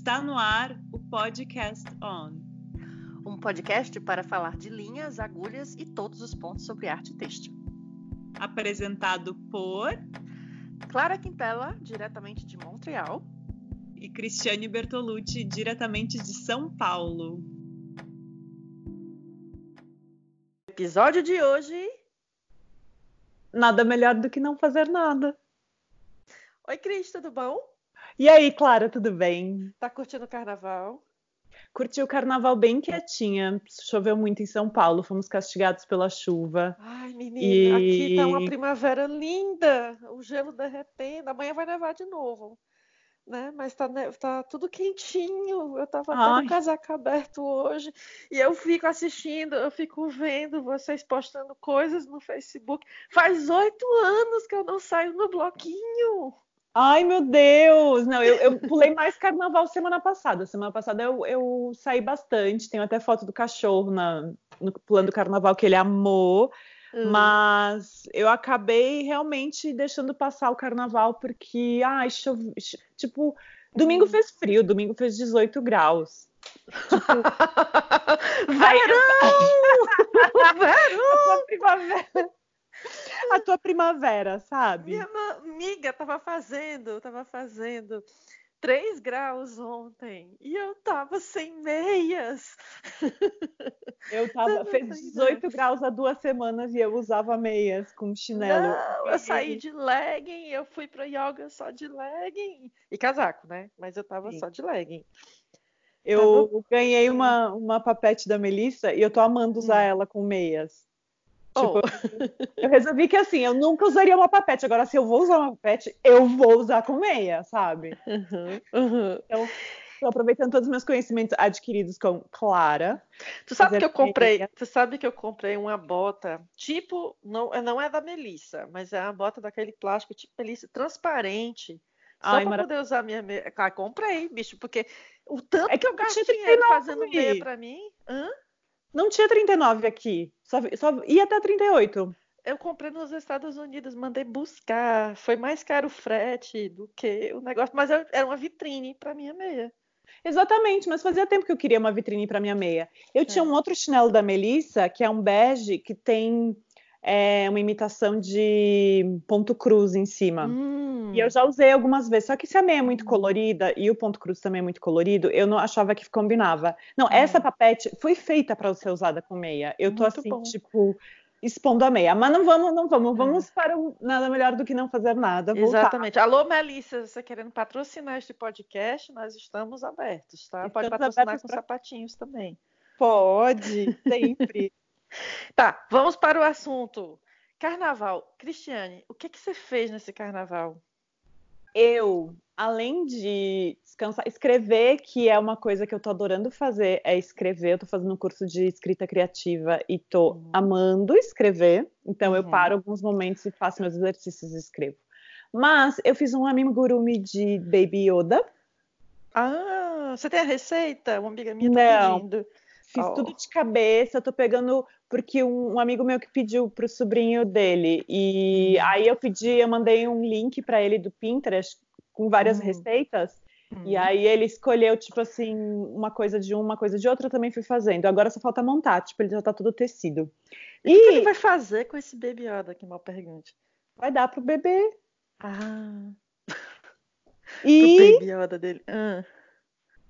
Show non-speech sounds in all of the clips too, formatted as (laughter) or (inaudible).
Está no ar o Podcast On. Um podcast para falar de linhas, agulhas e todos os pontos sobre arte têxtil. Apresentado por Clara Quintela, diretamente de Montreal. E Cristiane Bertolucci, diretamente de São Paulo. Episódio de hoje. Nada melhor do que não fazer nada. Oi, Cris, tudo bom? E aí, Clara, tudo bem? Tá curtindo o carnaval? Curti o carnaval bem quietinha. Choveu muito em São Paulo, fomos castigados pela chuva. Ai, menina, e... aqui tá uma primavera linda, o gelo derretendo. Amanhã vai nevar de novo. Né? Mas tá, tá tudo quentinho. Eu tava com o casaco aberto hoje e eu fico assistindo, eu fico vendo vocês postando coisas no Facebook. Faz oito anos que eu não saio no bloquinho. Ai, meu Deus! Não, eu, eu pulei mais carnaval semana passada. Semana passada eu, eu saí bastante. Tenho até foto do cachorro na, no pulando carnaval que ele amou. Hum. Mas eu acabei realmente deixando passar o carnaval porque, ai, chove... tipo, domingo hum. fez frio, domingo fez 18 graus. Tipo... (laughs) Verão! (laughs) (laughs) Verão! A tua primavera, sabe? Minha amiga tava fazendo, tava fazendo 3 graus ontem e eu tava sem meias. (laughs) Eu tava, fez 18 graus há duas semanas e eu usava meias com chinelo. Não, eu saí de legging, eu fui para yoga só de legging e casaco, né? Mas eu tava Sim. só de legging. Eu tava... ganhei uma, uma papete da Melissa e eu tô amando usar hum. ela com meias. Tipo, oh. eu resolvi que assim, eu nunca usaria uma papete. Agora, se eu vou usar uma papete, eu vou usar com meia, sabe? Uhum, uhum. Então, tô aproveitando todos os meus conhecimentos adquiridos com Clara. Tu sabe que eu comprei, meia. tu sabe que eu comprei uma bota, tipo, não, não é da Melissa, mas é uma bota daquele plástico tipo Melissa, transparente. Só Ai, pra poder usar minha meia. Ah, comprei, bicho, porque o tanto é que eu gastei dinheiro fazendo meia pra mim. Hã? Não tinha 39 aqui, só, só ia até 38. Eu comprei nos Estados Unidos, mandei buscar. Foi mais caro o frete do que o negócio, mas era uma vitrine para minha meia. Exatamente, mas fazia tempo que eu queria uma vitrine para minha meia. Eu é. tinha um outro chinelo da Melissa, que é um bege que tem é, uma imitação de ponto cruz em cima. Hum. E eu já usei algumas vezes, só que se a meia é muito colorida e o ponto cruz também é muito colorido, eu não achava que combinava. Não, hum. essa papete foi feita para ser usada com meia. Eu tô muito assim, bom. tipo, expondo a meia. Mas não vamos, não vamos, vamos é. para o nada melhor do que não fazer nada. Voltar. Exatamente. Alô, Melissa, você querendo patrocinar este podcast, nós estamos abertos, tá? Estamos Pode patrocinar com pra... sapatinhos também. Pode, sempre. (laughs) tá, vamos para o assunto. Carnaval. Cristiane, o que, que você fez nesse carnaval? eu, além de descansar, escrever, que é uma coisa que eu tô adorando fazer, é escrever. Eu tô fazendo um curso de escrita criativa e tô uhum. amando escrever. Então uhum. eu paro alguns momentos e faço meus exercícios e escrevo. Mas eu fiz um amigurumi de Baby Yoda. Ah, você tem a receita? Uma amiga minha tá Não. pedindo. Fiz oh. tudo de cabeça, tô pegando porque um, um, amigo meu que pediu pro sobrinho dele e hum. aí eu pedi, eu mandei um link para ele do Pinterest com várias hum. receitas hum. e aí ele escolheu tipo assim uma coisa de uma coisa de outra, eu também fui fazendo. Agora só falta montar, tipo ele já tá todo tecido. E, e... o que ele vai fazer com esse baby Yoda? Que mal pergunte. Vai dar pro bebê. Ah. E (laughs) o baby Yoda dele. Ah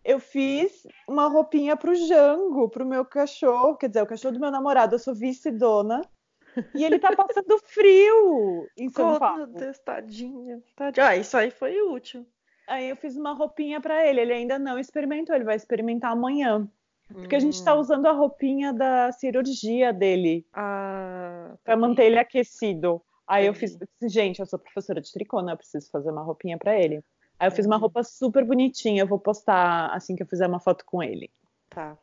eu fiz uma roupinha pro Jango, pro meu cachorro, quer dizer, o cachorro do meu namorado, eu sou vice-dona. E ele tá passando (laughs) frio em São Paulo. Meu Deus, tadinha, tadinha. Ah, isso aí foi útil. Aí eu fiz uma roupinha para ele, ele ainda não experimentou, ele vai experimentar amanhã. Porque a gente tá hum. usando a roupinha da cirurgia dele. Ah, pra manter ele aquecido. Aí eu fiz, gente, eu sou professora de tricô, né? Eu preciso fazer uma roupinha para ele. Aí eu fiz uma roupa super bonitinha, eu vou postar assim que eu fizer uma foto com ele. Tá.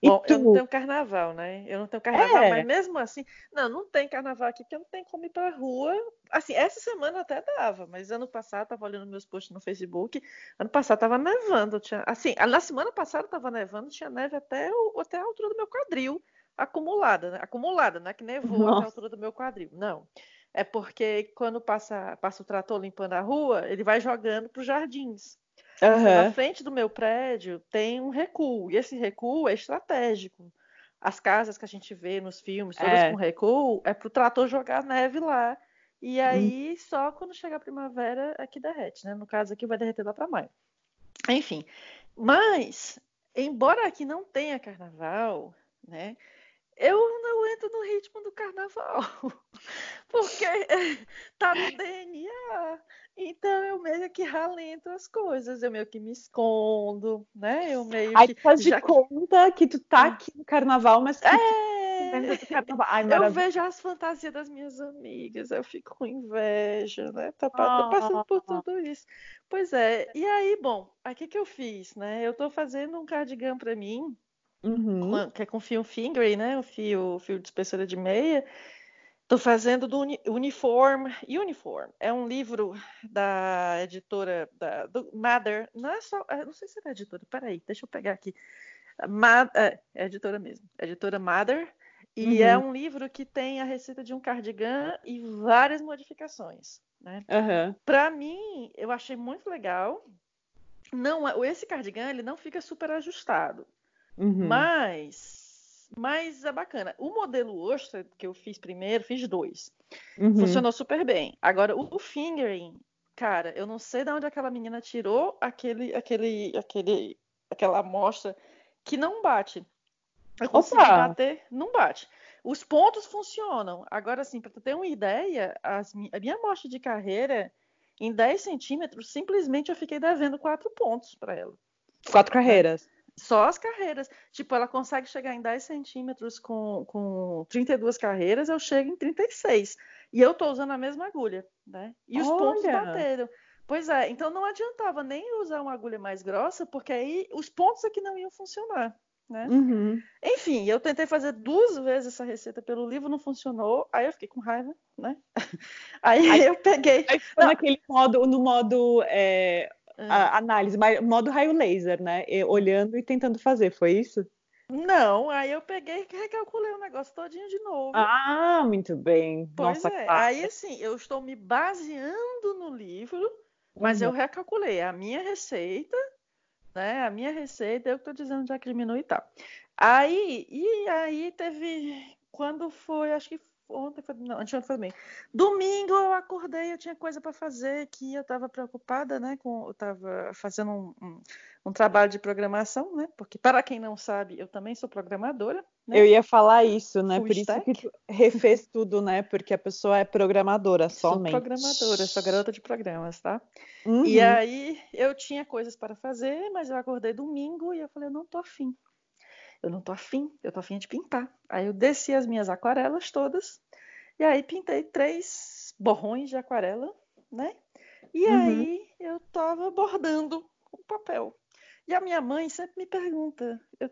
E Bom, tu? eu não tenho carnaval, né? Eu não tenho carnaval, é. mas mesmo assim, não, não tem carnaval aqui porque não tem como ir pra rua. Assim, essa semana até dava, mas ano passado tava olhando meus posts no Facebook, ano passado tava nevando, tinha, assim, na semana passada tava nevando, tinha neve até, o, até a altura do meu quadril, acumulada, né? Acumulada, não é que nevou Nossa. até a altura do meu quadril, não é porque quando passa, passa o trator limpando a rua, ele vai jogando para os jardins. Uhum. Na frente do meu prédio tem um recuo, e esse recuo é estratégico. As casas que a gente vê nos filmes, todas é. com recuo, é para o trator jogar neve lá. E hum. aí, hum. só quando chega a primavera é que derrete, né? No caso aqui, vai derreter lá para maio. Enfim, mas, embora aqui não tenha carnaval, né? Eu não entro no ritmo do carnaval, (laughs) porque tá no DNA. Então eu meio que ralento as coisas, eu meio que me escondo, né? Eu meio Aí que. faz de conta que tu tá hum. aqui no carnaval, mas que é... tu carnaval. Ai, eu vejo as fantasias das minhas amigas, eu fico com inveja, né? Tô, tô passando por ah. tudo isso. Pois é, e aí, bom, o que que eu fiz, né? Eu tô fazendo um cardigan para mim Uhum. que é com fio fingering, né? O fio, fio de espessura de meia. Estou fazendo do Uni, Uniform. Uniform é um livro da editora da, do Mother. Não é só. É, não sei se é da editora. Peraí, deixa eu pegar aqui. Ma, é, é editora mesmo. É editora Mother. E é uhum. é um livro que tem a receita de um cardigan e várias modificações. Né? Uhum. Para mim, eu achei muito legal. Não, esse cardigan ele não fica super ajustado. Uhum. Mas, mas é bacana. O modelo Ostra que eu fiz primeiro, fiz dois. Uhum. Funcionou super bem. Agora, o, fingering, cara, eu não sei de onde aquela menina tirou aquele, aquele, aquele, aquela amostra que não bate. Eu consegui Opa. bater, não bate. Os pontos funcionam. Agora, assim, para tu ter uma ideia, as, a minha amostra de carreira, em 10 centímetros, simplesmente eu fiquei devendo quatro pontos para ela. Quatro carreiras. Só as carreiras. Tipo, ela consegue chegar em 10 centímetros com, com 32 carreiras, eu chego em 36. E eu tô usando a mesma agulha, né? E os Olha. pontos bateram. Pois é, então não adiantava nem usar uma agulha mais grossa, porque aí os pontos aqui não iam funcionar. Né? Uhum. Enfim, eu tentei fazer duas vezes essa receita pelo livro, não funcionou. Aí eu fiquei com raiva, né? (laughs) Aí, aí eu peguei. Aí foi naquele modo, no modo é, a ah. análise, modo raio laser, né? E, olhando e tentando fazer, foi isso? Não, aí eu peguei e recalculei o negócio todinho de novo. Ah, muito bem. Pois Nossa, é. Aí assim, eu estou me baseando no livro, mas uhum. eu recalculei a minha receita, né? A minha receita, eu estou dizendo já que e tal. Aí, e aí teve quando foi, acho que ontem foi, não, anteontem foi bem. Domingo eu acordei, eu tinha coisa para fazer que eu estava preocupada, né? Com, eu estava fazendo um, um, um, trabalho de programação, né? Porque para quem não sabe, eu também sou programadora. Né? Eu ia falar isso, né? Full Por stack. isso que refez tudo, né? Porque a pessoa é programadora somente. Sou programadora, sou garota de programas, tá? Uhum. E aí eu tinha coisas para fazer, mas eu acordei domingo e eu falei, eu não tô afim eu não tô afim, eu tô afim de pintar. Aí eu desci as minhas aquarelas todas e aí pintei três borrões de aquarela, né? E uhum. aí eu tava bordando com papel. E a minha mãe sempre me pergunta, eu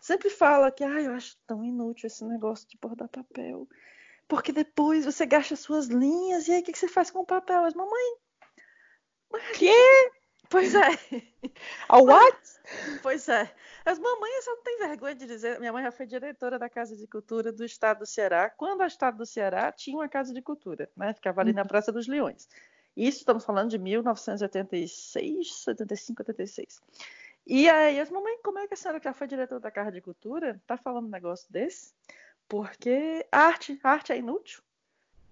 sempre fala que ah, eu acho tão inútil esse negócio de bordar papel. Porque depois você gasta suas linhas e aí o que, que você faz com o papel? Mas mamãe, que? Pois é. A what? Pois é. As mamães não têm vergonha de dizer. Minha mãe já foi diretora da Casa de Cultura do Estado do Ceará, quando o Estado do Ceará tinha uma Casa de Cultura, né? Ficava ali na uhum. Praça dos Leões. Isso estamos falando de 1986, 75, 86. E aí, as mamães, como é que a senhora que já foi diretora da Casa de Cultura tá falando um negócio desse? Porque arte, arte é inútil.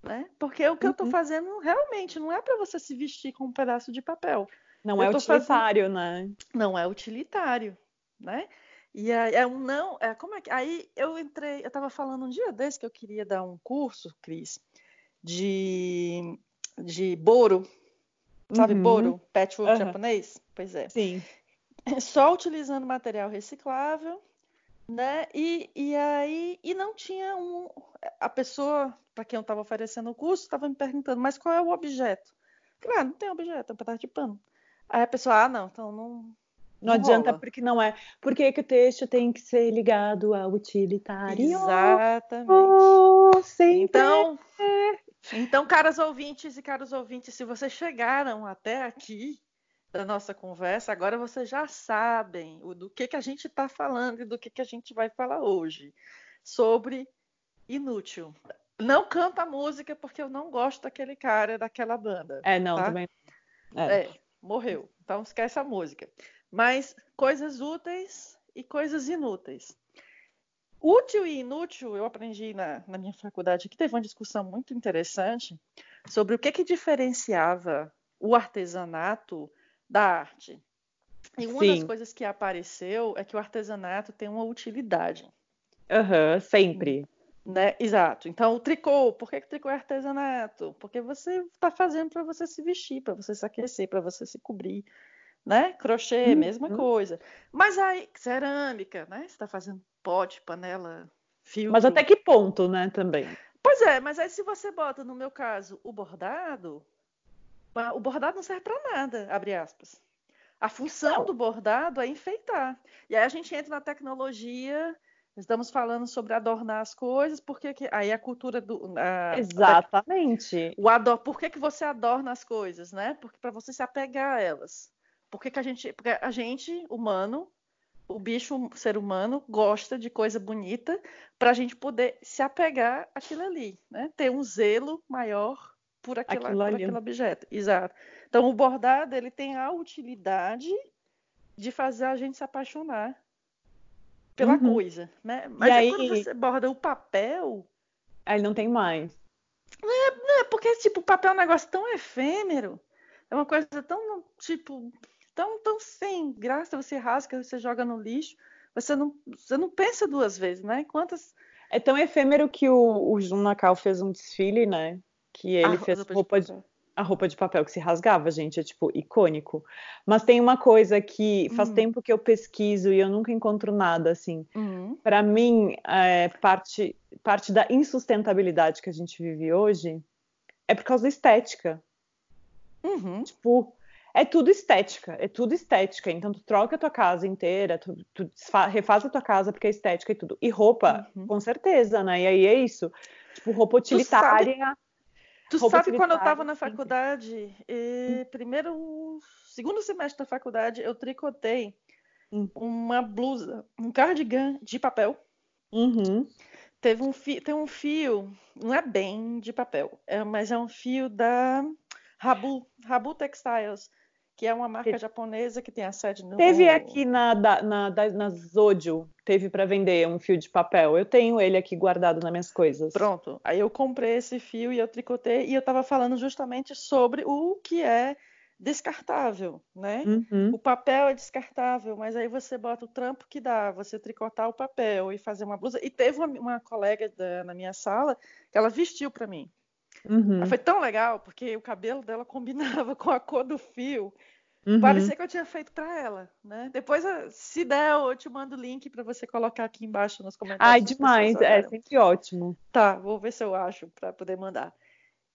Né? Porque o que uhum. eu estou fazendo realmente não é para você se vestir com um pedaço de papel. Não é utilitário, fazendo... né? Não é utilitário, né? E aí, é um não, é, como é que. Aí eu entrei, eu estava falando um dia desse que eu queria dar um curso, Cris, de, de boro. Sabe, uhum. boro? Patchwork uhum. japonês? Pois é. Sim. Só utilizando material reciclável, né? E, e aí, e não tinha um. A pessoa para quem eu estava oferecendo o curso estava me perguntando, mas qual é o objeto? Claro, ah, não tem objeto, é um pedaço de pano. Aí a pessoa, ah, não, então não. Não, não adianta rola. porque não é. Porque que o texto tem que ser ligado ao utilitário. Exatamente. Oh, então, então, caros ouvintes e caros ouvintes, se vocês chegaram até aqui da nossa conversa, agora vocês já sabem do que, que a gente está falando e do que, que a gente vai falar hoje. Sobre inútil. Não canta a música porque eu não gosto daquele cara, daquela banda. É, não, tá? também. É. é. morreu. Então esquece a música. Mas coisas úteis e coisas inúteis. Útil e inútil, eu aprendi na, na minha faculdade que teve uma discussão muito interessante sobre o que, que diferenciava o artesanato da arte. E uma Sim. das coisas que apareceu é que o artesanato tem uma utilidade. Uhum, sempre. Né? Exato. Então, o tricô, por que, que o tricô é artesanato? Porque você está fazendo para você se vestir, para você se aquecer, para você se cobrir. Né? Crochê, uhum. mesma coisa. Mas aí, cerâmica, né? Você está fazendo pote, panela, filtro. Mas até que ponto, né, também? Pois é, mas aí se você bota, no meu caso, o bordado, o bordado não serve para nada, abre aspas. A função não. do bordado é enfeitar. E aí a gente entra na tecnologia, estamos falando sobre adornar as coisas, porque que, aí a cultura do. A, Exatamente. A, o ador, por que, que você adorna as coisas, né? Porque para você se apegar a elas. Por que, que a gente. Porque a gente, humano, o bicho, o ser humano, gosta de coisa bonita para a gente poder se apegar àquilo ali, né? Ter um zelo maior por, aquela, por aquele objeto. Exato. Então, o bordado ele tem a utilidade de fazer a gente se apaixonar pela uhum. coisa, né? Mas aí... quando você borda o papel... Aí não tem mais. Não é, é porque, tipo, o papel é um negócio tão efêmero, é uma coisa tão, tipo, tão, tão sem graça, você rasga, você joga no lixo, você não, você não pensa duas vezes, né? Quantas... É tão efêmero que o, o Jun Nakao fez um desfile, né? que ele a fez roupa de, a roupa de papel que se rasgava, gente, é tipo icônico. Mas tem uma coisa que faz uhum. tempo que eu pesquiso e eu nunca encontro nada assim. Uhum. Para mim, é, parte parte da insustentabilidade que a gente vive hoje é por causa da estética. Uhum. Tipo, é tudo estética, é tudo estética. Então tu troca a tua casa inteira, tu, tu refaz a tua casa porque é estética e tudo. E roupa, uhum. com certeza, né? E aí é isso. Tipo, roupa utilitária Tu sabe quando eu estava na faculdade, primeiro, segundo semestre da faculdade, eu tricotei hum. uma blusa, um cardigan de papel. Uhum. Teve um fio, tem um fio, não é bem de papel, é, mas é um fio da Rabu, Rabu Textiles que é uma marca japonesa que tem a sede no. Teve aqui na, na, na, na Zodio, teve para vender um fio de papel. Eu tenho ele aqui guardado nas minhas coisas. Pronto. Aí eu comprei esse fio e eu tricotei e eu estava falando justamente sobre o que é descartável, né? Uhum. O papel é descartável, mas aí você bota o trampo que dá, você tricotar o papel e fazer uma blusa. E teve uma, uma colega da, na minha sala que ela vestiu para mim. Uhum. Foi tão legal, porque o cabelo dela (laughs) combinava com a cor do fio. Uhum. Parecia que eu tinha feito para ela, né? Depois, se der, eu te mando o link para você colocar aqui embaixo nos comentários. Ai, demais, é sempre ótimo. Tá, vou ver se eu acho para poder mandar.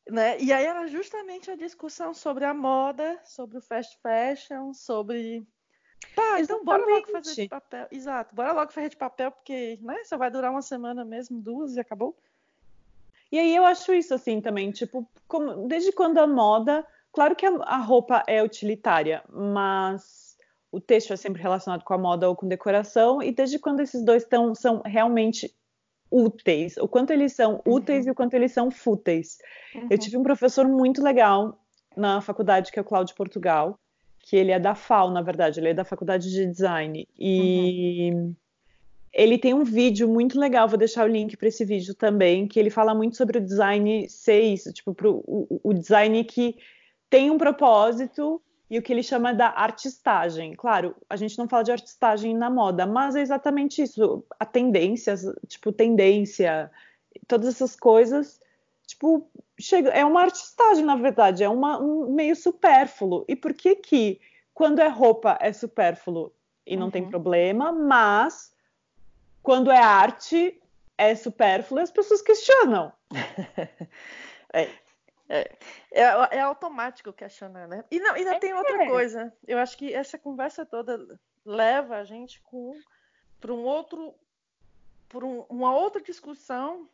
Né? E aí era justamente a discussão sobre a moda, sobre o fast fashion, sobre Tá, Exatamente. então bora logo fazer de papel. Exato, bora logo fazer de papel, porque né, só vai durar uma semana mesmo, duas e acabou. E aí eu acho isso assim também, tipo, como, desde quando a moda, claro que a, a roupa é utilitária, mas o texto é sempre relacionado com a moda ou com decoração, e desde quando esses dois tão, são realmente úteis, o quanto eles são uhum. úteis e o quanto eles são fúteis. Uhum. Eu tive um professor muito legal na faculdade, que é o Cláudio Portugal, que ele é da FAO, na verdade, ele é da faculdade de design. E uhum ele tem um vídeo muito legal, vou deixar o link para esse vídeo também, que ele fala muito sobre o design ser isso, tipo, pro, o, o design que tem um propósito e o que ele chama da artistagem. Claro, a gente não fala de artistagem na moda, mas é exatamente isso, a tendência, tipo, tendência, todas essas coisas, tipo, chega, é uma artistagem, na verdade, é uma, um meio supérfluo. E por que que, quando é roupa, é supérfluo e não uhum. tem problema, mas quando é arte, é supérfluo e as pessoas questionam. (laughs) é, é, é, é, automático questionar, né? E não, ainda é, tem outra coisa. Eu acho que essa conversa toda leva a gente para um outro, para um, uma outra discussão,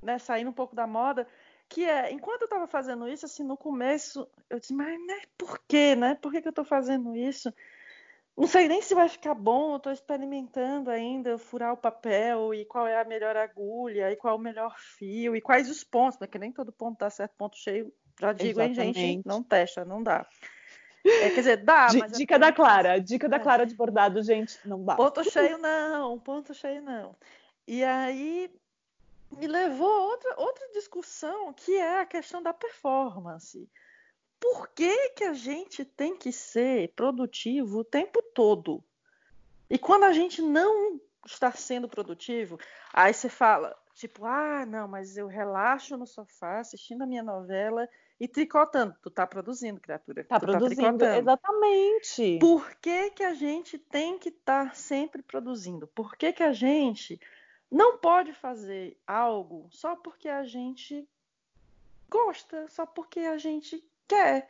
né, saindo um pouco da moda, que é, enquanto eu estava fazendo isso, assim, no começo, eu disse, mas né, por quê, né? Por que, que eu estou fazendo isso? Não sei nem se vai ficar bom, estou experimentando ainda furar o papel e qual é a melhor agulha e qual é o melhor fio e quais os pontos, porque nem todo ponto dá certo, ponto cheio. Já digo, Exatamente. hein, gente? Não testa, não dá. É, quer dizer, dá, mas... É dica é da Clara, dica da Clara de bordado, gente, não dá. Ponto cheio não, ponto cheio não. E aí me levou a outra, outra discussão, que é a questão da performance. Por que, que a gente tem que ser produtivo o tempo todo? E quando a gente não está sendo produtivo, aí você fala, tipo, ah, não, mas eu relaxo no sofá assistindo a minha novela e tricotando. Tu tá produzindo, criatura. Tá tu produzindo, tá exatamente. Por que, que a gente tem que estar tá sempre produzindo? Por que, que a gente não pode fazer algo só porque a gente gosta, só porque a gente quer,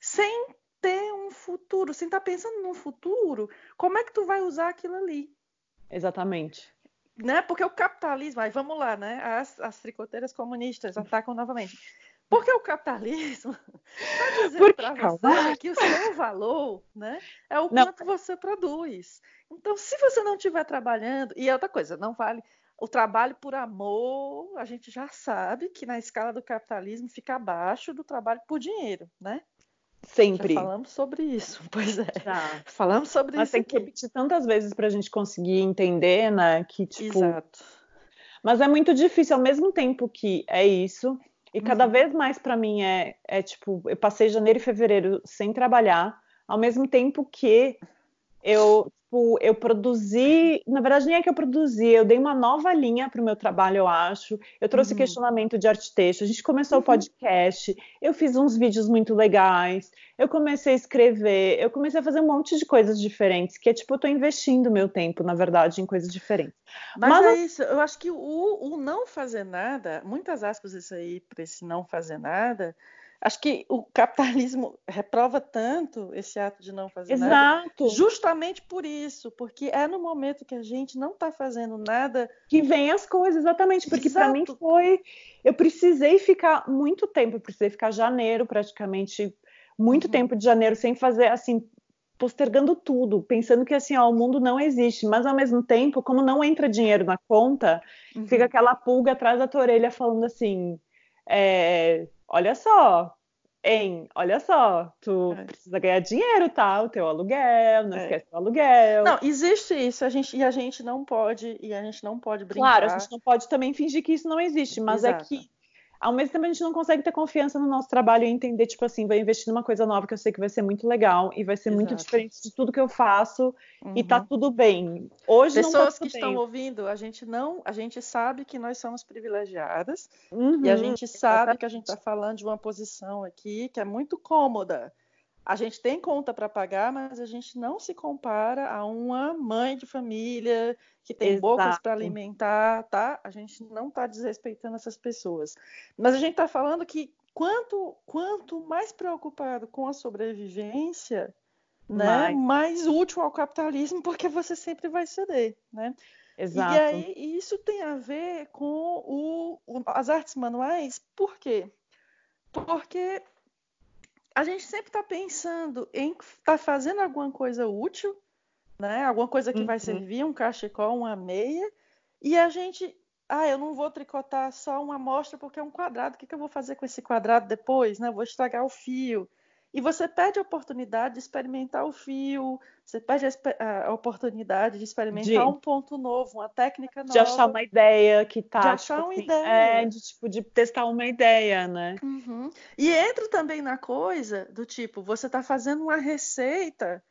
sem ter um futuro, sem estar tá pensando no futuro, como é que tu vai usar aquilo ali? Exatamente. Né? Porque o capitalismo, aí vamos lá, né? As, as tricoteiras comunistas atacam novamente. Porque o capitalismo está (laughs) dizendo para você que o seu valor né, é o não. quanto você produz. Então, se você não estiver trabalhando, e é outra coisa, não vale. O trabalho por amor, a gente já sabe que na escala do capitalismo fica abaixo do trabalho por dinheiro, né? Sempre. Já falamos sobre isso, (laughs) pois é. Já. Falamos sobre Mas isso. Mas tem que repetir tantas vezes para a gente conseguir entender, né? Que, tipo... Exato. Mas é muito difícil, ao mesmo tempo que é isso, e cada uhum. vez mais para mim é, é tipo, eu passei janeiro e fevereiro sem trabalhar, ao mesmo tempo que eu, tipo, eu produzi, na verdade nem é que eu produzi, eu dei uma nova linha para o meu trabalho, eu acho. Eu trouxe uhum. questionamento de arte texto, a gente começou uhum. o podcast, eu fiz uns vídeos muito legais, eu comecei a escrever, eu comecei a fazer um monte de coisas diferentes, que é tipo, eu tô investindo meu tempo, na verdade, em coisas diferentes. Mas, Mas é isso, eu acho que o, o não fazer nada, muitas aspas isso aí para esse não fazer nada, Acho que o capitalismo reprova tanto esse ato de não fazer Exato. nada. Justamente por isso, porque é no momento que a gente não está fazendo nada que vem as coisas, exatamente. Porque para mim foi. Eu precisei ficar muito tempo, eu precisei ficar janeiro praticamente, muito uhum. tempo de janeiro sem fazer assim. Postergando tudo, pensando que assim, ó, o mundo não existe, mas ao mesmo tempo, como não entra dinheiro na conta, uhum. fica aquela pulga atrás da tua orelha falando assim: é, olha só, em, olha só, tu é. precisa ganhar dinheiro, tá? O teu aluguel, não é. esquece o aluguel. Não, existe isso, a gente, e a gente não pode, e a gente não pode brincar. Claro, a gente não pode também fingir que isso não existe, mas Exato. é que ao mesmo tempo a gente não consegue ter confiança no nosso trabalho e entender, tipo assim, vai investir numa coisa nova que eu sei que vai ser muito legal e vai ser Exato. muito diferente de tudo que eu faço uhum. e tá uhum. tudo bem. Hoje Pessoas não tá que bem. estão ouvindo, a gente não, a gente sabe que nós somos privilegiadas uhum. e a uhum. gente sabe Exatamente. que a gente está falando de uma posição aqui que é muito cômoda a gente tem conta para pagar, mas a gente não se compara a uma mãe de família que tem Exato. bocas para alimentar, tá? A gente não está desrespeitando essas pessoas. Mas a gente está falando que quanto, quanto mais preocupado com a sobrevivência, né, mais útil ao capitalismo, porque você sempre vai ceder, né? Exato. E aí isso tem a ver com o, o, as artes manuais, por quê? Porque a gente sempre está pensando em estar tá fazendo alguma coisa útil, né? Alguma coisa que uhum. vai servir, um cachecol, uma meia, e a gente, ah, eu não vou tricotar só uma amostra porque é um quadrado. O que, que eu vou fazer com esse quadrado depois, né? Vou estragar o fio. E você perde a oportunidade de experimentar o fio, você perde a, a oportunidade de experimentar de, um ponto novo, uma técnica nova. De achar uma ideia que tá. De achar tipo, uma assim, ideia. É, de, tipo, de testar uma ideia, né? Uhum. E entra também na coisa do tipo, você está fazendo uma receita,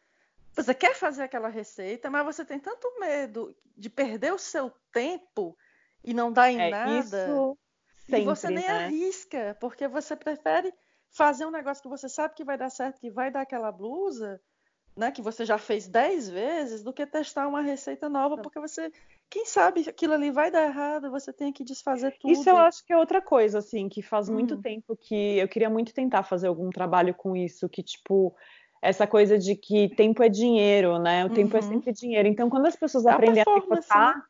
você quer fazer aquela receita, mas você tem tanto medo de perder o seu tempo e não dar em é, nada. Isso sempre, e você nem né? arrisca, porque você prefere fazer um negócio que você sabe que vai dar certo, que vai dar aquela blusa, né, que você já fez 10 vezes, do que testar uma receita nova, porque você, quem sabe aquilo ali vai dar errado, você tem que desfazer tudo. Isso eu acho que é outra coisa, assim, que faz muito hum. tempo que eu queria muito tentar fazer algum trabalho com isso, que tipo, essa coisa de que tempo é dinheiro, né? O tempo é uhum. sempre dinheiro. Então, quando as pessoas é aprendem a tricotar, né?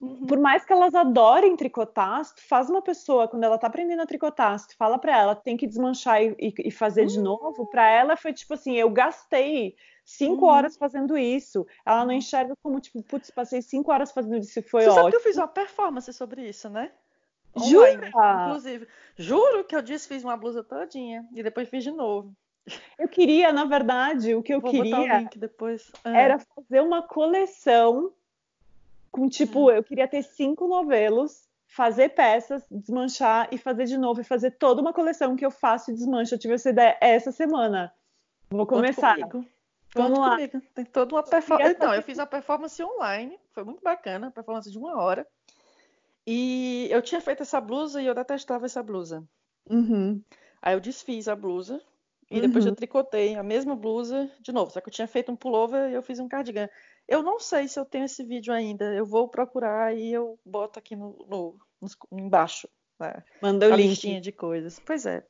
Uhum. Por mais que elas adorem tricotar, se tu faz uma pessoa, quando ela tá aprendendo a tricotar, se tu fala pra ela, tem que desmanchar e, e fazer uhum. de novo, pra ela foi tipo assim, eu gastei cinco uhum. horas fazendo isso. Ela não enxerga como, tipo, putz, passei cinco horas fazendo isso foi Você ótimo. Sabe que eu fiz uma performance sobre isso, né? Online, Jura? inclusive. Juro que eu disse, fiz uma blusa todinha e depois fiz de novo. Eu queria, na verdade, o que eu Vou queria. Ah. era fazer uma coleção com tipo, hum. eu queria ter cinco novelos, fazer peças, desmanchar e fazer de novo e fazer toda uma coleção que eu faço e desmancho. Eu tive essa ideia essa semana. Vou começar. Vamos lá. Comigo. Tem toda uma performance. Então, eu fiz a performance online, foi muito bacana, performance de uma hora. E eu tinha feito essa blusa e eu detestava essa blusa. Uhum. Aí eu desfiz a blusa e depois uhum. eu tricotei a mesma blusa de novo. Só que eu tinha feito um pullover e eu fiz um cardigan. Eu não sei se eu tenho esse vídeo ainda. Eu vou procurar e eu boto aqui no, no, no embaixo. Né? Manda o a link. listinha de coisas. Pois é.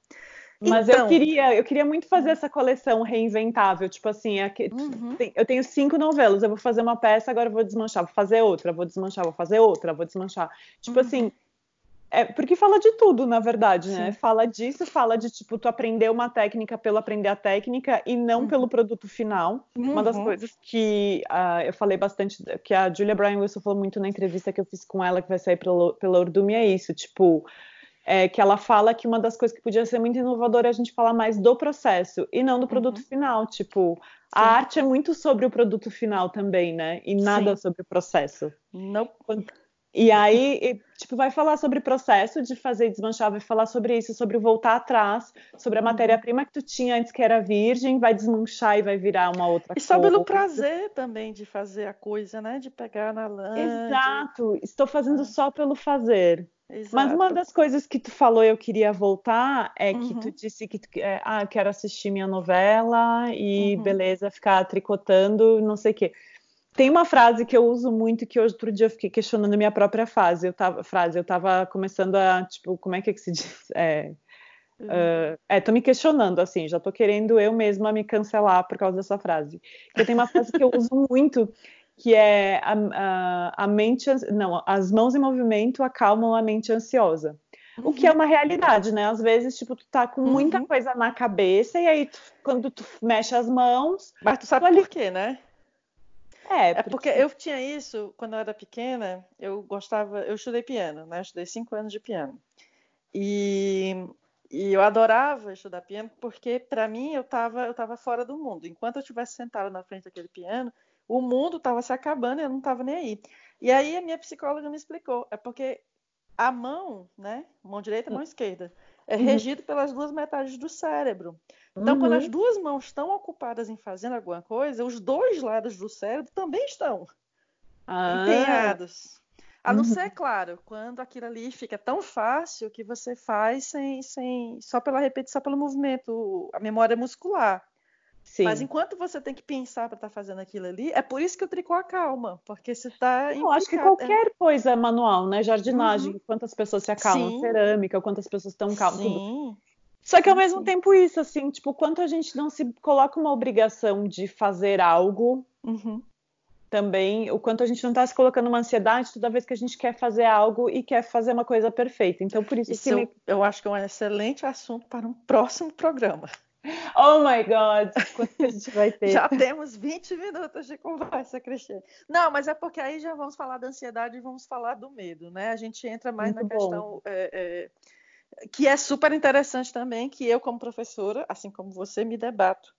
Mas então, eu queria, eu queria muito fazer essa coleção reinventável, tipo assim, aqui, uhum. eu tenho cinco novelas, eu vou fazer uma peça, agora eu vou desmanchar, vou fazer outra, vou desmanchar, vou fazer outra, vou desmanchar. Tipo uhum. assim, é, porque fala de tudo, na verdade, né? Sim. Fala disso, fala de tipo, tu aprender uma técnica pelo aprender a técnica e não uhum. pelo produto final. Uhum. Uma das uhum. coisas que uh, eu falei bastante, que a Julia Bryan Wilson falou muito na entrevista que eu fiz com ela, que vai sair pela, pela é isso, tipo é, que ela fala que uma das coisas que podia ser muito inovadora é a gente falar mais do processo e não do produto uhum. final. Tipo, Sim. a arte é muito sobre o produto final também, né? E nada Sim. sobre o processo. Não. E aí, e, tipo, vai falar sobre o processo de fazer e desmanchar, vai falar sobre isso, sobre voltar atrás, sobre a uhum. matéria-prima que tu tinha antes que era virgem, vai desmanchar e vai virar uma outra coisa. E sobre o prazer também de fazer a coisa, né? De pegar na lã. Exato. De... Estou fazendo ah. só pelo fazer. Exato. Mas uma das coisas que tu falou eu queria voltar é que uhum. tu disse que tu, é, ah, eu quero assistir minha novela e uhum. beleza, ficar tricotando, não sei o quê. Tem uma frase que eu uso muito que hoje outro dia eu fiquei questionando minha própria frase. Eu tava, frase, eu tava começando a, tipo, como é que, é que se diz? (laughs) É, uhum. uh, é, tô me questionando, assim, já tô querendo eu mesma me cancelar por causa dessa frase. Eu tenho uma frase que eu uso muito, que é a, a, a, mente, não, as mãos em movimento acalmam a mente ansiosa. Uhum. O que é uhum. uma realidade, né? Às vezes, tipo, tu tá com muita uhum. coisa na cabeça e aí tu, quando tu mexe as mãos. Mas tu sabe tu por quê, né? É, porque... é porque eu tinha isso quando eu era pequena. Eu gostava, eu estudei piano, né? Eu estudei cinco anos de piano e, e eu adorava estudar piano porque para mim eu estava eu tava fora do mundo. Enquanto eu estivesse sentada na frente daquele piano, o mundo estava se acabando e eu não estava nem aí. E aí a minha psicóloga me explicou, é porque a mão, né, mão direita mão esquerda, é uhum. regido pelas duas metades do cérebro. Então, uhum. quando as duas mãos estão ocupadas em fazendo alguma coisa, os dois lados do cérebro também estão ah. empenhados. A não uhum. ser, claro, quando aquilo ali fica tão fácil que você faz sem, sem só pela repetição, pelo movimento, a memória muscular. Sim. Mas enquanto você tem que pensar para estar tá fazendo aquilo ali, é por isso que o tricô acalma, porque você está. Eu acho que qualquer coisa é manual, né? Jardinagem, uhum. quantas pessoas se acalmam, Sim. cerâmica, quantas pessoas estão calmas. Tudo. Só que ao mesmo tempo isso, assim, tipo, quanto a gente não se coloca uma obrigação de fazer algo, uhum. também, o quanto a gente não está se colocando uma ansiedade toda vez que a gente quer fazer algo e quer fazer uma coisa perfeita. Então, por isso, isso que... eu, eu acho que é um excelente assunto para um próximo programa. Oh my God! Quanto (laughs) a gente vai ter? já temos 20 minutos de conversa, Cristiane. Não, mas é porque aí já vamos falar da ansiedade e vamos falar do medo, né? A gente entra mais Muito na bom. questão é, é, que é super interessante também, que eu, como professora, assim como você, me debato.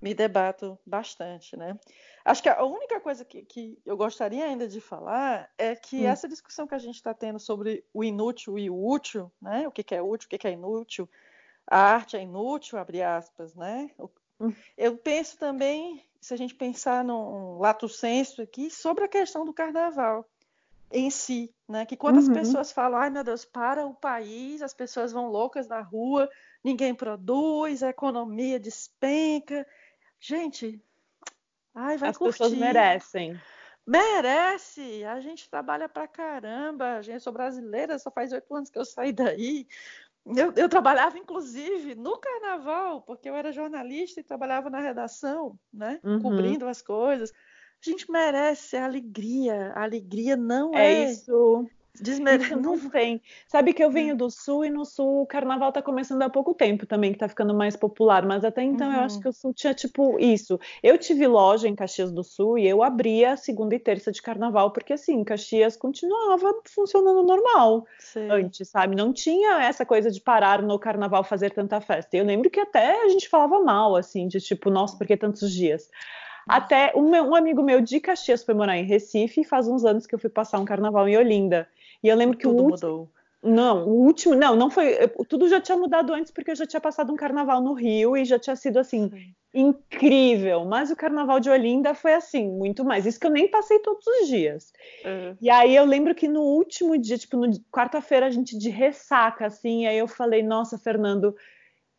Me debato bastante, né? Acho que a única coisa que, que eu gostaria ainda de falar é que hum. essa discussão que a gente está tendo sobre o inútil e o útil, né? O que, que é útil, o que, que é inútil, a arte é inútil, abre aspas, né? Hum. Eu penso também, se a gente pensar num lato senso aqui, sobre a questão do carnaval em si, né? Que quando uhum. as pessoas falam, ai meu Deus, para o país, as pessoas vão loucas na rua, ninguém produz, a economia despenca. Gente, ai, vai as curtir. As pessoas merecem. Merece! A gente trabalha pra caramba. A gente sou brasileira, só faz oito anos que eu saí daí. Eu, eu, trabalhava, inclusive, no carnaval, porque eu era jornalista e trabalhava na redação, né? Uhum. Cobrindo as coisas. A gente merece a alegria. A alegria não é. É isso. Desmer... não tem. Sabe que eu venho do sul e no sul o carnaval tá começando há pouco tempo também, que tá ficando mais popular, mas até então uhum. eu acho uhum. que o sul tinha tipo isso. Eu tive loja em Caxias do Sul e eu abria segunda e terça de carnaval, porque assim, Caxias continuava funcionando normal Sim. antes, sabe? Não tinha essa coisa de parar no carnaval fazer tanta festa. Eu lembro que até a gente falava mal, assim, de tipo, nossa, por que tantos dias? Até um, um, amigo meu de Caxias foi morar em Recife e faz uns anos que eu fui passar um carnaval em Olinda. E eu lembro que tudo o último, mudou. Não, o último, não, não foi. Tudo já tinha mudado antes porque eu já tinha passado um carnaval no Rio e já tinha sido assim Sim. incrível. Mas o carnaval de Olinda foi assim muito mais. Isso que eu nem passei todos os dias. Uhum. E aí eu lembro que no último dia, tipo, no quarta-feira a gente de ressaca assim, aí eu falei, nossa, Fernando,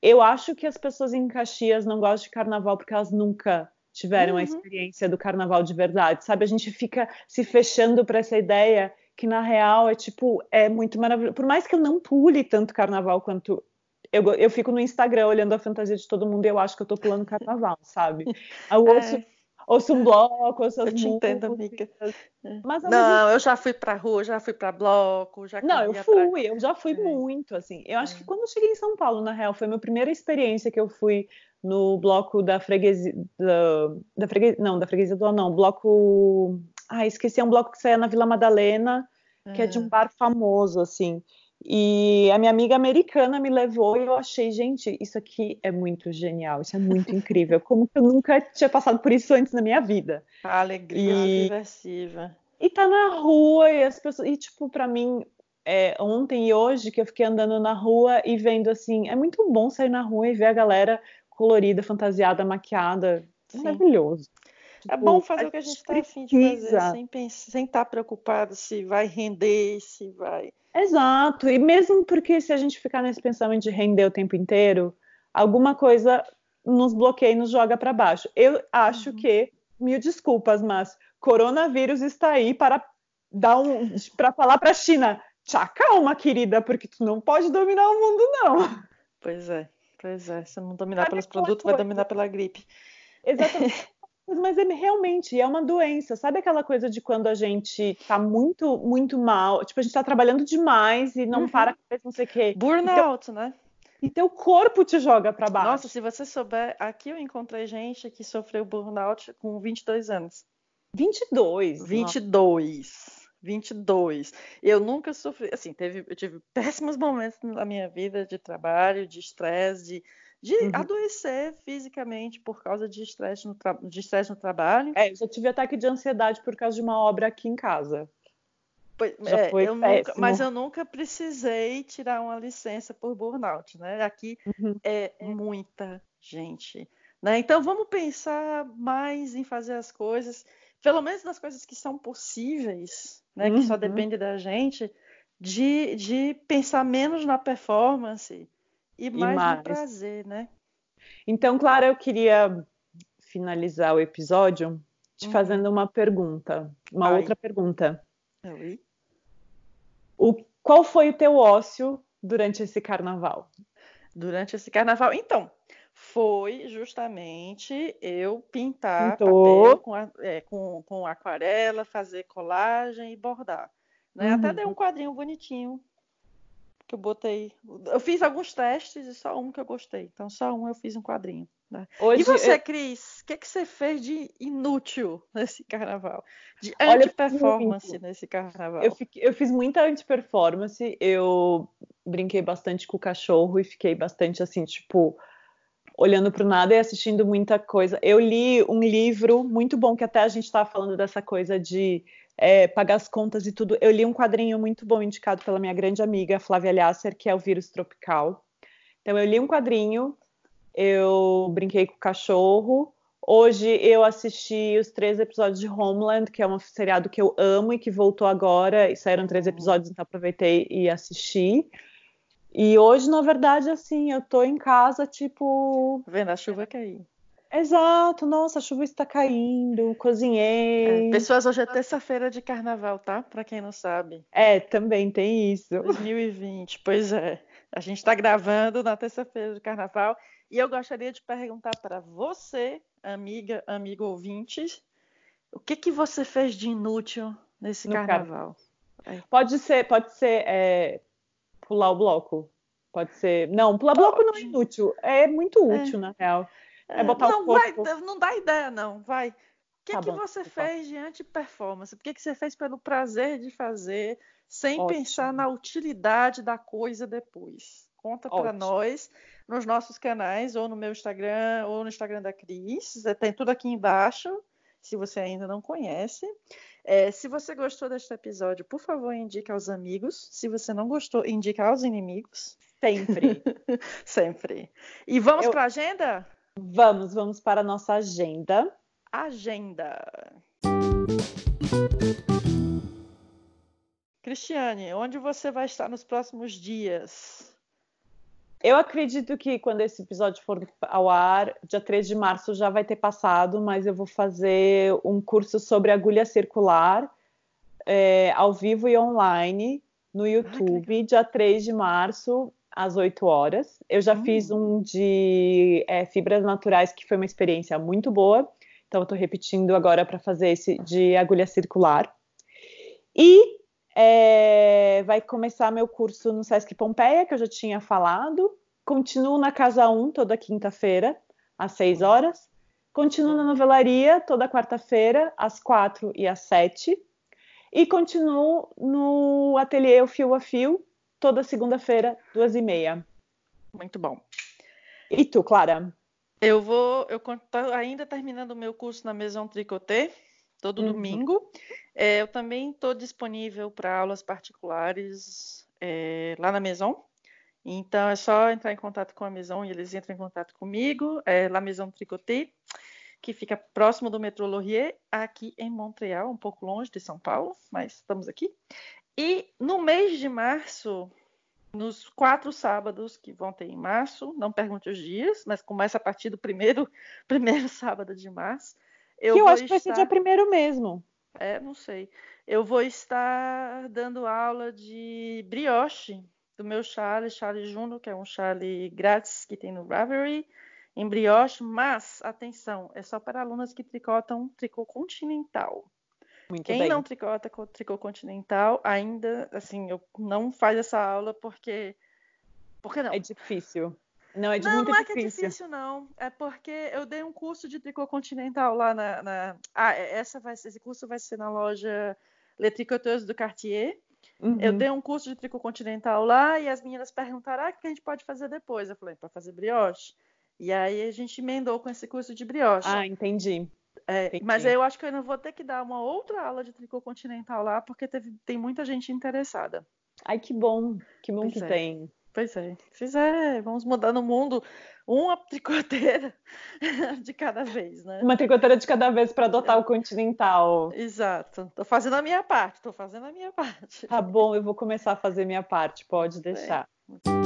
eu acho que as pessoas em Caxias não gostam de carnaval porque elas nunca tiveram uhum. a experiência do carnaval de verdade, sabe? A gente fica se fechando para essa ideia que na real é tipo, é muito maravilhoso. Por mais que eu não pule tanto carnaval quanto eu, eu fico no Instagram olhando a fantasia de todo mundo e eu acho que eu tô pulando carnaval, sabe? Eu (laughs) ouço, é. ouço um bloco, ouço as Eu te entendo, amiga. É. Mas, não, eu já fui pra rua, já fui pra bloco, já Não, eu fui, pra... eu já fui é. muito, assim. Eu acho é. que quando eu cheguei em São Paulo, na real, foi a minha primeira experiência que eu fui no bloco da freguesia, da, da freguesia, não, da freguesia do não, bloco, ah, esqueci, é um bloco que saia na Vila Madalena, que é de um bar famoso, assim. E a minha amiga americana me levou e eu achei, gente, isso aqui é muito genial, isso é muito (laughs) incrível. Como que eu nunca tinha passado por isso antes na minha vida. A alegria e... diversiva. E tá na rua e as pessoas. E, tipo, para mim, é, ontem e hoje que eu fiquei andando na rua e vendo assim, é muito bom sair na rua e ver a galera colorida, fantasiada, maquiada. Sim. Maravilhoso. É bom fazer o que a gente está afim de fazer, sem, pensar, sem estar tá preocupado se vai render, se vai. Exato, e mesmo porque se a gente ficar nesse pensamento de render o tempo inteiro, alguma coisa nos bloqueia e nos joga para baixo. Eu acho uhum. que, mil desculpas, mas coronavírus está aí para dar um, para falar para a China, te acalma, querida, porque tu não pode dominar o mundo, não. Pois é, pois é. Se não dominar pelos produtos, coisa. vai dominar pela gripe. Exatamente. (laughs) Mas é realmente é uma doença. Sabe aquela coisa de quando a gente tá muito, muito mal? Tipo, a gente tá trabalhando demais e não uhum. para com não sei o quê. Burnout, então, né? E teu corpo te joga para baixo. Nossa, se você souber, aqui eu encontrei gente que sofreu burnout com 22 anos. 22? 22. Nossa. 22. Eu nunca sofri, assim, teve, eu tive péssimos momentos na minha vida de trabalho, de estresse, de de uhum. adoecer fisicamente por causa de estresse no, de estresse no trabalho. É, eu já tive ataque de ansiedade por causa de uma obra aqui em casa. Pois, é, eu nunca, mas eu nunca precisei tirar uma licença por burnout, né? Aqui uhum. é muita gente. Né? Então vamos pensar mais em fazer as coisas, pelo menos nas coisas que são possíveis, né? Uhum. Que só uhum. depende da gente, de, de pensar menos na performance e mais, e mais. no prazer, né? Então, Clara, eu queria finalizar o episódio te uhum. fazendo uma pergunta, uma Ai. outra pergunta. Oi? O, qual foi o teu ócio durante esse carnaval? Durante esse carnaval, então, foi justamente eu pintar com, é, com, com, aquarela, fazer colagem e bordar. Né? Uhum. Até dei um quadrinho bonitinho que eu botei. Eu fiz alguns testes e só um que eu gostei. Então, só um eu fiz um quadrinho. Né? Hoje, e você, eu... Cris, o que, que você fez de inútil (laughs) nesse carnaval? De anti-performance nesse carnaval? Eu, fiquei, eu fiz muita anti-performance. Eu brinquei bastante com o cachorro e fiquei bastante assim, tipo olhando para o nada e assistindo muita coisa. Eu li um livro muito bom que até a gente estava falando dessa coisa de é, pagar as contas e tudo. Eu li um quadrinho muito bom indicado pela minha grande amiga Flávia Lasser, que é o Vírus Tropical. Então eu li um quadrinho, eu brinquei com o cachorro. Hoje eu assisti os três episódios de Homeland, que é um seriado que eu amo e que voltou agora. E saíram três episódios, então aproveitei e assisti. E hoje, na verdade, assim, eu tô em casa, tipo. Vendo a chuva cair. Exato, nossa, a chuva está caindo, cozinhei. É, pessoas, hoje é terça-feira de carnaval, tá? Para quem não sabe. É, também tem isso. 2020, pois é. A gente está gravando na terça-feira de carnaval e eu gostaria de perguntar para você, amiga, amigo ouvinte, o que que você fez de inútil nesse no carnaval? É. Pode ser, pode ser é, pular o bloco. Pode ser. Não, pular bloco não é inútil. É muito é. útil, na real. É, botar não, o corpo. Vai, não dá ideia, não. Vai. O que, tá que bom, você tá fez diante de performance? Por que, que você fez pelo prazer de fazer, sem Ótimo. pensar na utilidade da coisa depois? Conta para nós nos nossos canais, ou no meu Instagram, ou no Instagram da Cris. Tem tudo aqui embaixo, se você ainda não conhece. É, se você gostou deste episódio, por favor, indique aos amigos. Se você não gostou, indique aos inimigos. Sempre. (laughs) Sempre. E vamos Eu... para a agenda? Vamos, vamos para a nossa agenda. Agenda. Cristiane, onde você vai estar nos próximos dias? Eu acredito que quando esse episódio for ao ar, dia 3 de março já vai ter passado, mas eu vou fazer um curso sobre agulha circular é, ao vivo e online no YouTube, dia 3 de março, às 8 horas. Eu já hum. fiz um de é, fibras naturais, que foi uma experiência muito boa, então eu estou repetindo agora para fazer esse de agulha circular. E é, vai começar meu curso no Sesc Pompeia, que eu já tinha falado. Continuo na Casa 1 toda quinta-feira, às 6 horas. Continuo na novelaria toda quarta-feira, às 4 e às 7. E continuo no ateliê O Fio a Fio, toda segunda-feira, duas e meia. Muito bom. E tu, Clara? Eu vou, eu estou ainda terminando o meu curso na Maison Tricoté, todo uhum. domingo. É, eu também estou disponível para aulas particulares é, lá na Maison. Então é só entrar em contato com a Maison e eles entram em contato comigo. É La Maison Tricoté, que fica próximo do metrô Laurier, aqui em Montreal, um pouco longe de São Paulo, mas estamos aqui. E no mês de março, nos quatro sábados que vão ter em março, não pergunte os dias, mas começa a partir do primeiro, (laughs) primeiro sábado de março. Eu, que eu acho estar... que vai ser dia primeiro mesmo. É, não sei. Eu vou estar dando aula de brioche do meu chale, chale Juno, que é um chale grátis que tem no Ravelry, em brioche, mas, atenção, é só para alunas que tricotam tricô continental. Muito Quem bem. não tricota tricô continental, ainda, assim, eu não faz essa aula porque... Por não? É difícil. Não, é de não, muito não é difícil. que é difícil, não. É porque eu dei um curso de tricô continental lá na. na... Ah, é, essa vai, esse curso vai ser na loja Le do Cartier. Uhum. Eu dei um curso de tricô continental lá e as meninas perguntaram: ah, o que a gente pode fazer depois? Eu falei: para fazer brioche. E aí a gente emendou com esse curso de brioche. Ah, entendi. É. Mas eu acho que eu ainda vou ter que dar uma outra aula de tricô continental lá, porque teve, tem muita gente interessada. Ai, que bom, que bom pois que é. tem. Pois é. Fizer, vamos mudar no mundo uma tricoteira (laughs) de cada vez, né? Uma tricoteira de cada vez para adotar o continental. Exato. Tô fazendo a minha parte, tô fazendo a minha parte. Tá bom, eu vou começar a fazer minha parte, pode deixar. É.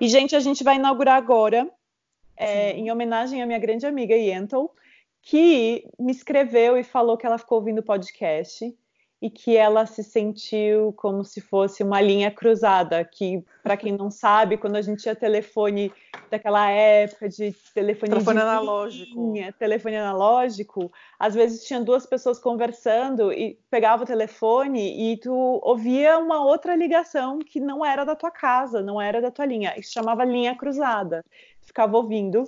E, gente, a gente vai inaugurar agora, é, em homenagem à minha grande amiga Yentel, que me escreveu e falou que ela ficou ouvindo o podcast e que ela se sentiu como se fosse uma linha cruzada, que para quem não sabe, quando a gente tinha telefone daquela época de telefone, telefone de analógico, linha, telefone analógico, às vezes tinha duas pessoas conversando e pegava o telefone e tu ouvia uma outra ligação que não era da tua casa, não era da tua linha, isso chamava linha cruzada. Ficava ouvindo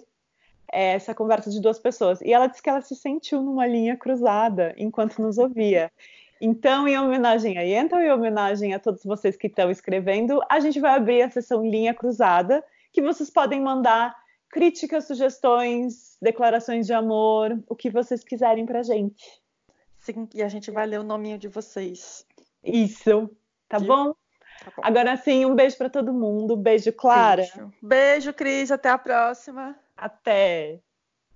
é, essa conversa de duas pessoas. E ela disse que ela se sentiu numa linha cruzada enquanto nos ouvia. Então, em homenagem a Yenta e em homenagem a todos vocês que estão escrevendo, a gente vai abrir a sessão Linha Cruzada, que vocês podem mandar críticas, sugestões, declarações de amor, o que vocês quiserem pra gente. Sim, e a gente vai ler o nominho de vocês. Isso, tá bom? Tá bom. Agora sim, um beijo para todo mundo. Beijo, Clara. Beijo, beijo Cris. Até a próxima. Até.